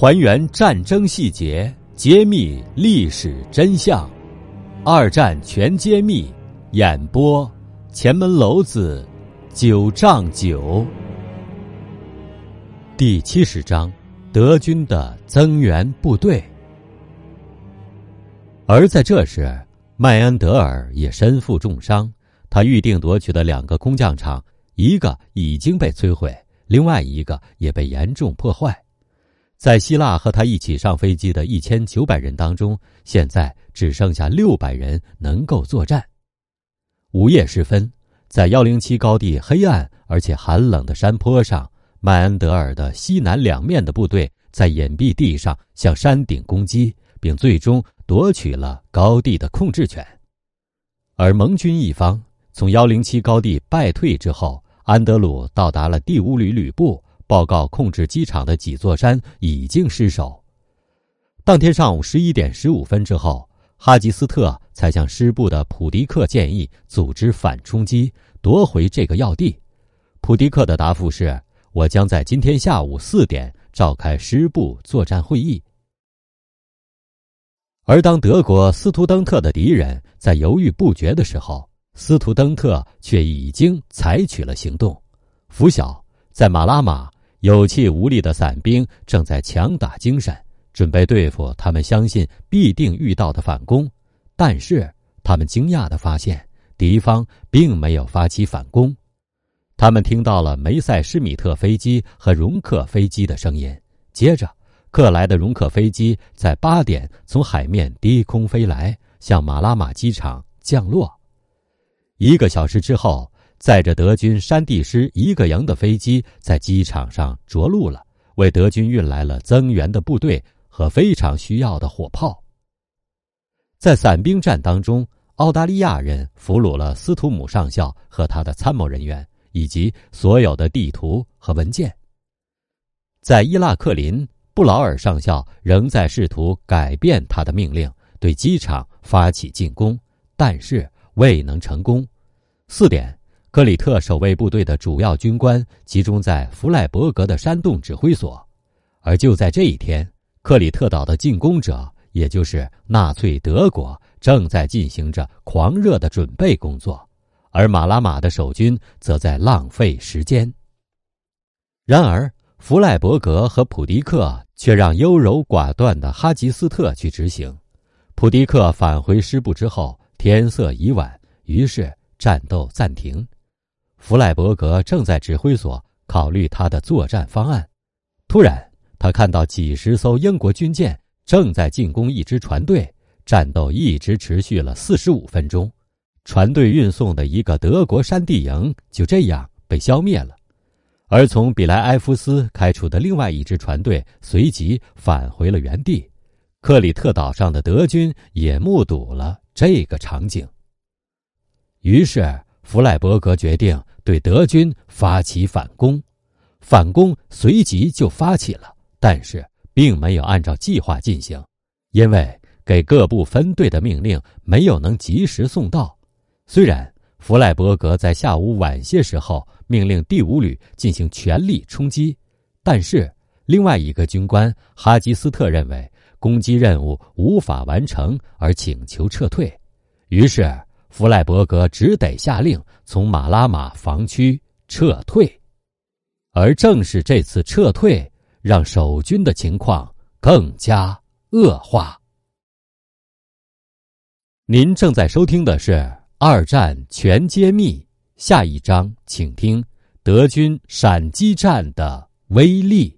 还原战争细节，揭秘历史真相。二战全揭秘，演播：前门楼子九丈九。第七十章：德军的增援部队。而在这时，麦恩德尔也身负重伤，他预定夺取的两个工匠厂，一个已经被摧毁，另外一个也被严重破坏。在希腊和他一起上飞机的一千九百人当中，现在只剩下六百人能够作战。午夜时分，在幺零七高地黑暗而且寒冷的山坡上，麦恩德尔的西南两面的部队在隐蔽地上向山顶攻击，并最终夺取了高地的控制权。而盟军一方从幺零七高地败退之后，安德鲁到达了第五旅旅部。报告控制机场的几座山已经失守。当天上午十一点十五分之后，哈吉斯特才向师部的普迪克建议组织反冲击，夺回这个要地。普迪克的答复是：“我将在今天下午四点召开师部作战会议。”而当德国斯图登特的敌人在犹豫不决的时候，斯图登特却已经采取了行动。拂晓，在马拉马。有气无力的伞兵正在强打精神，准备对付他们相信必定遇到的反攻。但是，他们惊讶的发现，敌方并没有发起反攻。他们听到了梅塞施米特飞机和容克飞机的声音。接着，克莱的容克飞机在八点从海面低空飞来，向马拉马机场降落。一个小时之后。载着德军山地师一个营的飞机在机场上着陆了，为德军运来了增援的部队和非常需要的火炮。在伞兵战当中，澳大利亚人俘虏了斯图姆上校和他的参谋人员，以及所有的地图和文件。在伊拉克林，布劳尔上校仍在试图改变他的命令，对机场发起进攻，但是未能成功。四点。克里特守卫部队的主要军官集中在弗赖伯格的山洞指挥所，而就在这一天，克里特岛的进攻者，也就是纳粹德国，正在进行着狂热的准备工作，而马拉马的守军则在浪费时间。然而，弗赖伯格和普迪克却让优柔寡断的哈吉斯特去执行。普迪克返回师部之后，天色已晚，于是战斗暂停。弗赖伯格正在指挥所考虑他的作战方案，突然，他看到几十艘英国军舰正在进攻一支船队，战斗一直持续了四十五分钟，船队运送的一个德国山地营就这样被消灭了，而从比莱埃夫斯开出的另外一支船队随即返回了原地，克里特岛上的德军也目睹了这个场景，于是。弗赖伯格决定对德军发起反攻，反攻随即就发起了，但是并没有按照计划进行，因为给各部分队的命令没有能及时送到。虽然弗赖伯格在下午晚些时候命令第五旅进行全力冲击，但是另外一个军官哈吉斯特认为攻击任务无法完成，而请求撤退，于是。弗赖伯格只得下令从马拉马防区撤退，而正是这次撤退，让守军的情况更加恶化。您正在收听的是《二战全揭秘》，下一章请听德军闪击战的威力。